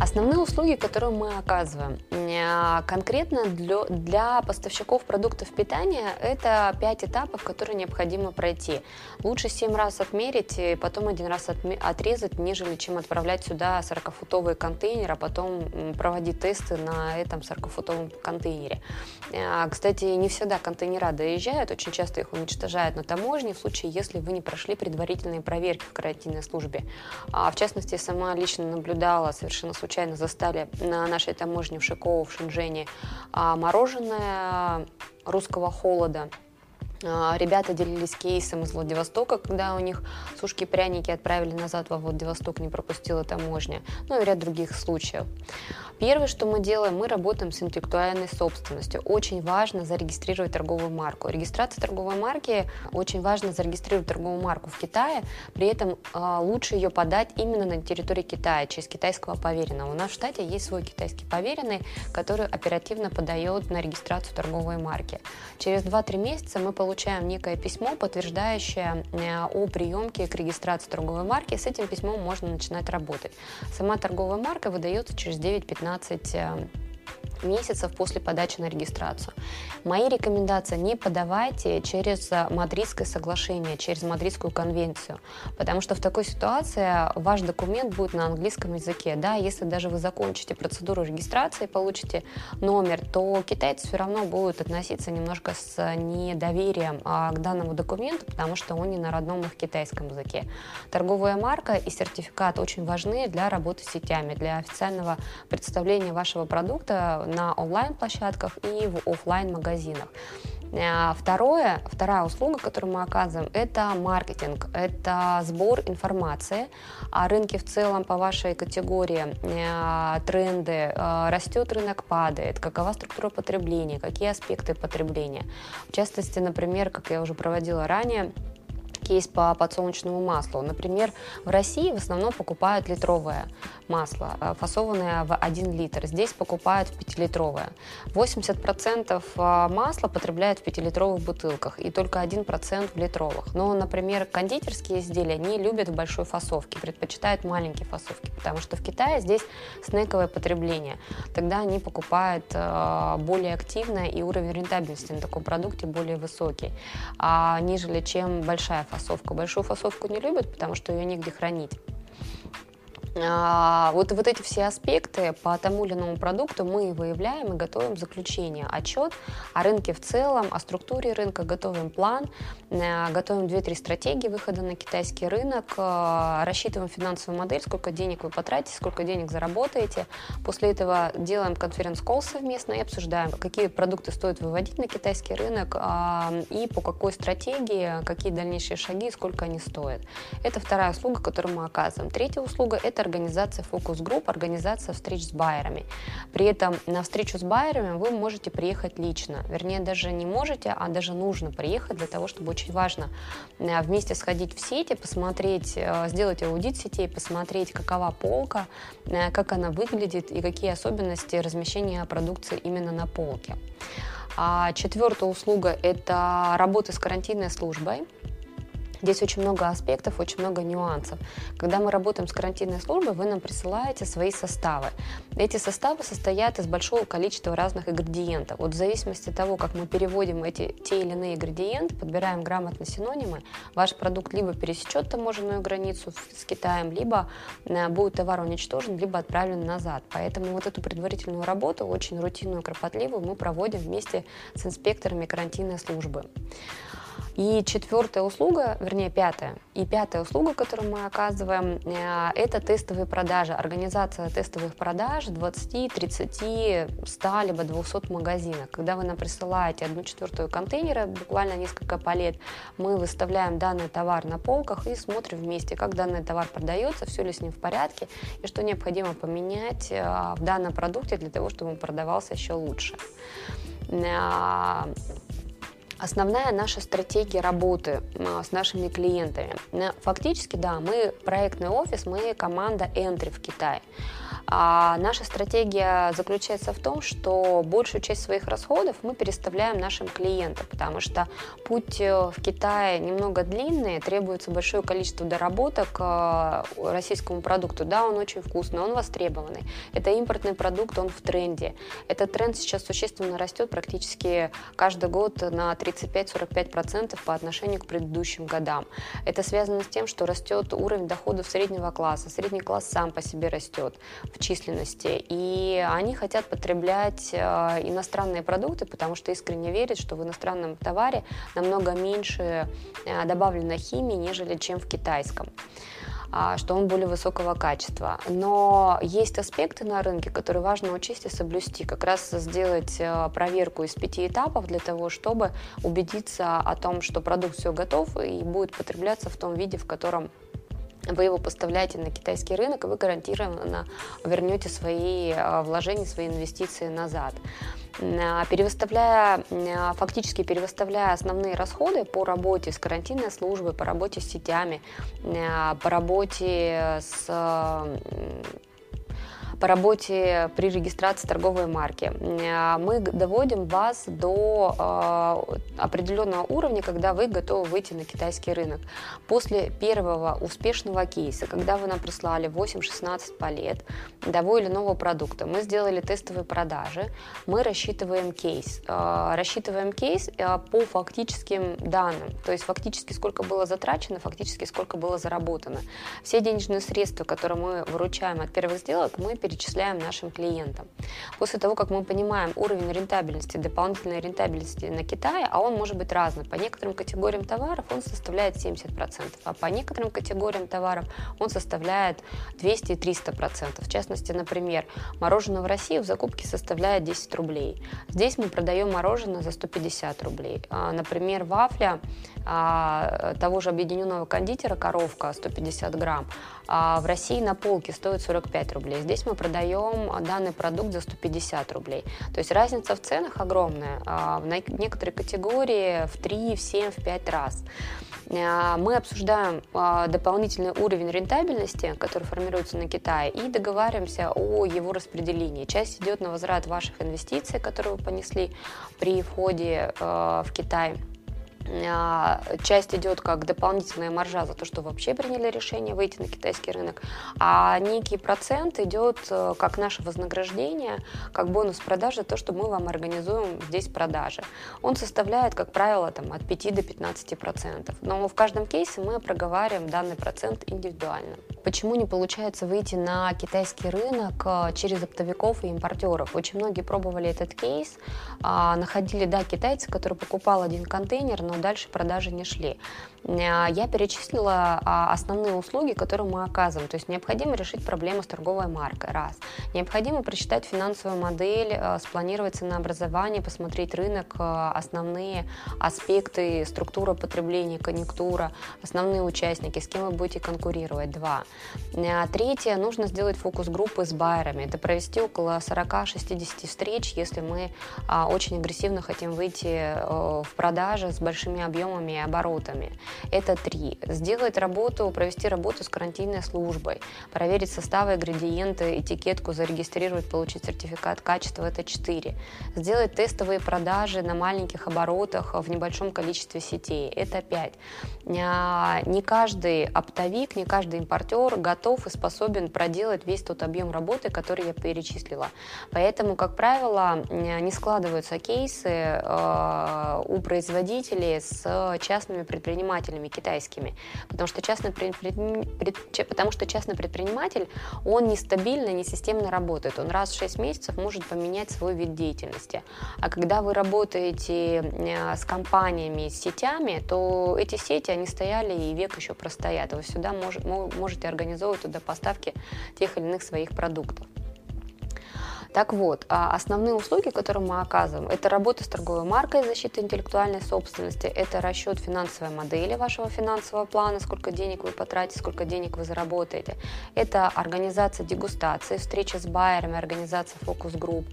Основные услуги, которые мы оказываем, э, конкретно для, для поставщиков продуктов питания, это 5 этапов, которые необходимо пройти. Лучше 7 раз отмерить и потом один раз отрезать, нежели чем отправлять сюда 40-футовый контейнер, а потом проводить тесты на этом 40-футовом контейнере. Э, кстати, не всегда контейнера доезжают, очень часто их уничтожают на таможне в случае, если вы не прошли предварительные проверки в карантинной службе. А, в частности, сама лично наблюдала совершенно случайно случайно застали на нашей таможне в Шиково, в Шэньчжэне, а, мороженое русского холода. А, ребята делились кейсом из Владивостока, когда у них сушки-пряники отправили назад во Владивосток, не пропустила таможня, ну и ряд других случаев. Первое, что мы делаем, мы работаем с интеллектуальной собственностью. Очень важно зарегистрировать торговую марку. Регистрация торговой марки, очень важно зарегистрировать торговую марку в Китае, при этом э, лучше ее подать именно на территории Китая, через китайского поверенного. У нас в штате есть свой китайский поверенный, который оперативно подает на регистрацию торговой марки. Через 2-3 месяца мы получаем некое письмо, подтверждающее э, о приемке к регистрации торговой марки. С этим письмом можно начинать работать. Сама торговая марка выдается через 9-15 15 месяцев после подачи на регистрацию. Мои рекомендации не подавайте через Мадридское соглашение, через Мадридскую конвенцию, потому что в такой ситуации ваш документ будет на английском языке. Да, если даже вы закончите процедуру регистрации, получите номер, то китайцы все равно будут относиться немножко с недоверием а, к данному документу, потому что он не на родном их китайском языке. Торговая марка и сертификат очень важны для работы с сетями, для официального представления вашего продукта на онлайн-площадках и в офлайн-магазинах. Э, второе, вторая услуга, которую мы оказываем, это маркетинг, это сбор информации о рынке в целом по вашей категории, э, тренды, э, растет рынок, падает, какова структура потребления, какие аспекты потребления. В частности, например, как я уже проводила ранее, кейс по подсолнечному маслу. Например, в России в основном покупают литровое масло, э, фасованное в 1 литр. Здесь покупают в 5-литровое. 80% э, масла потребляют в 5-литровых бутылках и только 1% в литровых. Но, например, кондитерские изделия не любят в большой фасовке, предпочитают маленькие фасовки, потому что в Китае здесь снековое потребление. Тогда они покупают э, более активно и уровень рентабельности на таком продукте более высокий, а, нежели чем большая фасовка фасовку. Большую фасовку не любят, потому что ее негде хранить. А, вот, вот эти все аспекты по тому или иному продукту мы выявляем и готовим заключение, отчет о рынке в целом, о структуре рынка, готовим план, э, готовим 2-3 стратегии выхода на китайский рынок, э, рассчитываем финансовую модель, сколько денег вы потратите, сколько денег заработаете. После этого делаем конференц-колл совместно и обсуждаем, какие продукты стоит выводить на китайский рынок а, и по какой стратегии, какие дальнейшие шаги, сколько они стоят. Это вторая услуга, которую мы оказываем. Третья услуга – это организация фокус-групп, организация встреч с байерами. При этом на встречу с байерами вы можете приехать лично. Вернее, даже не можете, а даже нужно приехать для того, чтобы очень важно э, вместе сходить в сети, посмотреть, э, сделать аудит сетей, посмотреть, какова полка, э, как она выглядит и какие особенности размещения продукции именно на полке. А четвертая услуга – это работа с карантинной службой. Здесь очень много аспектов, очень много нюансов. Когда мы работаем с карантинной службой, вы нам присылаете свои составы. Эти составы состоят из большого количества разных ингредиентов. Вот в зависимости от того, как мы переводим эти те или иные ингредиенты, подбираем грамотно синонимы, ваш продукт либо пересечет таможенную границу с Китаем, либо э, будет товар уничтожен, либо отправлен назад. Поэтому вот эту предварительную работу, очень рутинную, кропотливую, мы проводим вместе с инспекторами карантинной службы. И четвертая услуга, вернее пятая, и пятая услуга, которую мы оказываем, э, это тестовые продажи, организация тестовых продаж 20, 30, 100 либо 200 магазинах. Когда вы нам присылаете одну четвертую контейнера, буквально несколько палет, мы выставляем данный товар на полках и смотрим вместе, как данный товар продается, все ли с ним в порядке и что необходимо поменять э, в данном продукте для того, чтобы он продавался еще лучше. Основная наша стратегия работы а, с нашими клиентами. Фактически, да, мы проектный офис, мы команда Entry в Китае. А наша стратегия заключается в том, что большую часть своих расходов мы переставляем нашим клиентам, потому что путь э, в Китае немного длинный, требуется большое количество доработок э, российскому продукту. Да, он очень вкусный, он востребованный. Это импортный продукт, он в тренде. Этот тренд сейчас существенно растет практически каждый год на 35-45% по отношению к предыдущим годам. Это связано с тем, что растет уровень доходов среднего класса. Средний класс сам по себе растет в численности. И они хотят потреблять э, иностранные продукты, потому что искренне верят, что в иностранном товаре намного меньше э, добавлено химии, нежели чем в китайском а, что он более высокого качества. Но есть аспекты на рынке, которые важно учесть и соблюсти. Как раз сделать э, проверку из пяти этапов для того, чтобы убедиться о том, что продукт все готов и будет потребляться в том виде, в котором вы его поставляете на китайский рынок, и вы гарантированно вернете свои э, вложения, свои инвестиции назад. Э, перевыставляя, э, фактически перевыставляя основные расходы по работе с карантинной службой, по работе с сетями, по работе с по работе при регистрации торговой марки. А, мы доводим вас до а, определенного уровня, когда вы готовы выйти на китайский рынок. После первого успешного кейса, когда вы нам прислали 8-16 палет того или иного продукта, мы сделали тестовые продажи, мы рассчитываем кейс. А, рассчитываем кейс по фактическим данным, то есть фактически сколько было затрачено, фактически сколько было заработано. Все денежные средства, которые мы выручаем от первых сделок, мы перечисляем нашим клиентам. После того, как мы понимаем уровень рентабельности, дополнительной рентабельности на Китае, а он может быть разным. По некоторым категориям товаров он составляет 70%, а по некоторым категориям товаров он составляет 200-300%. В частности, например, мороженое в России в закупке составляет 10 рублей. Здесь мы продаем мороженое за 150 рублей. А, например, вафля а, того же объединенного кондитера «Коровка» 150 грамм в России на полке стоит 45 рублей. Здесь мы продаем данный продукт за 150 рублей. То есть разница в ценах огромная. А в некоторые категории в 3, в 7, в 5 раз. А, мы обсуждаем дополнительный уровень рентабельности, который формируется на Китае, и договариваемся о его распределении. Часть идет на возврат ваших инвестиций, которые вы понесли при входе в Китай а, часть идет как дополнительная маржа за то, что вообще приняли решение выйти на китайский рынок, а некий процент идет э, как наше вознаграждение, как бонус продажи, то, что мы вам организуем здесь продажи. Он составляет, как правило, там, от 5 до 15 процентов. Но в каждом кейсе мы проговариваем данный процент индивидуально. Почему не получается выйти на китайский рынок э, через оптовиков и импортеров? Очень многие пробовали этот кейс, а, находили, да, китайцы, который покупал один контейнер, но дальше продажи не шли. Э, я перечислила а, основные услуги, которые мы оказываем. То есть необходимо решить проблему с торговой маркой, раз. Необходимо прочитать финансовую модель, э, спланировать ценообразование, посмотреть рынок, э, основные аспекты, структура потребления, конъюнктура, основные участники, с кем вы будете конкурировать, два. Третье, нужно сделать фокус-группы с байерами. Это провести около 40-60 встреч, если мы а, очень агрессивно хотим выйти в продажи с большими объемами и оборотами. Это три. Сделать работу, провести работу с карантинной службой, проверить составы, ингредиенты, этикетку, зарегистрировать, получить сертификат качества. Это четыре. Сделать тестовые продажи на маленьких оборотах в небольшом количестве сетей. Это пять. А, не каждый оптовик, не каждый импортер готов и способен проделать весь тот объем работы, который я перечислила. Поэтому, как правило, не складываются кейсы э, у производителей с частными предпринимателями китайскими, потому что частный, предпри... потому что частный предприниматель, он нестабильно, не системно работает, он раз в 6 месяцев может поменять свой вид деятельности. А когда вы работаете э, с компаниями, с сетями, то эти сети, они стояли и век еще простоят. Вы мож... можете организовывать туда поставки тех или иных своих продуктов. Так вот, а основные услуги, которые мы оказываем, это работа с торговой маркой, защита интеллектуальной собственности, это расчет финансовой модели вашего финансового плана, сколько денег вы потратите, сколько денег вы заработаете. Это организация дегустации, встреча с байерами, организация фокус-групп.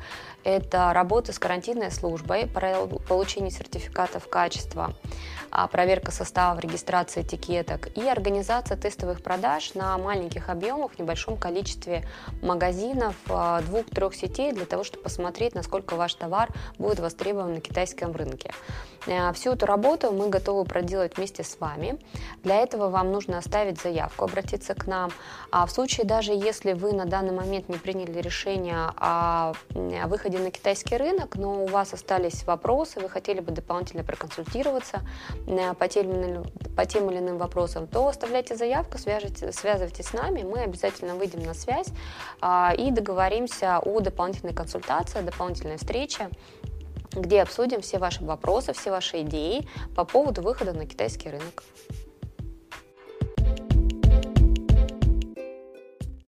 Это работа с карантинной службой, получение сертификатов качества, а, проверка состава, регистрация этикеток и организация тестовых продаж на маленьких объемах в небольшом количестве магазинов, а, двух-трех сетей для того, чтобы посмотреть, насколько ваш товар будет востребован на китайском рынке. Э, всю эту работу мы готовы проделать вместе с вами. Для этого вам нужно оставить заявку, обратиться к нам. А в случае даже если вы на данный момент не приняли решение о выходе на китайский рынок, но у вас остались вопросы, вы хотели бы дополнительно проконсультироваться э, по тем, по тем или иным вопросам, то оставляйте заявку, связывайтесь с нами, мы обязательно выйдем на связь а, и договоримся о дополнительной консультации, дополнительной встрече где обсудим все ваши вопросы, все ваши идеи по поводу выхода на китайский рынок.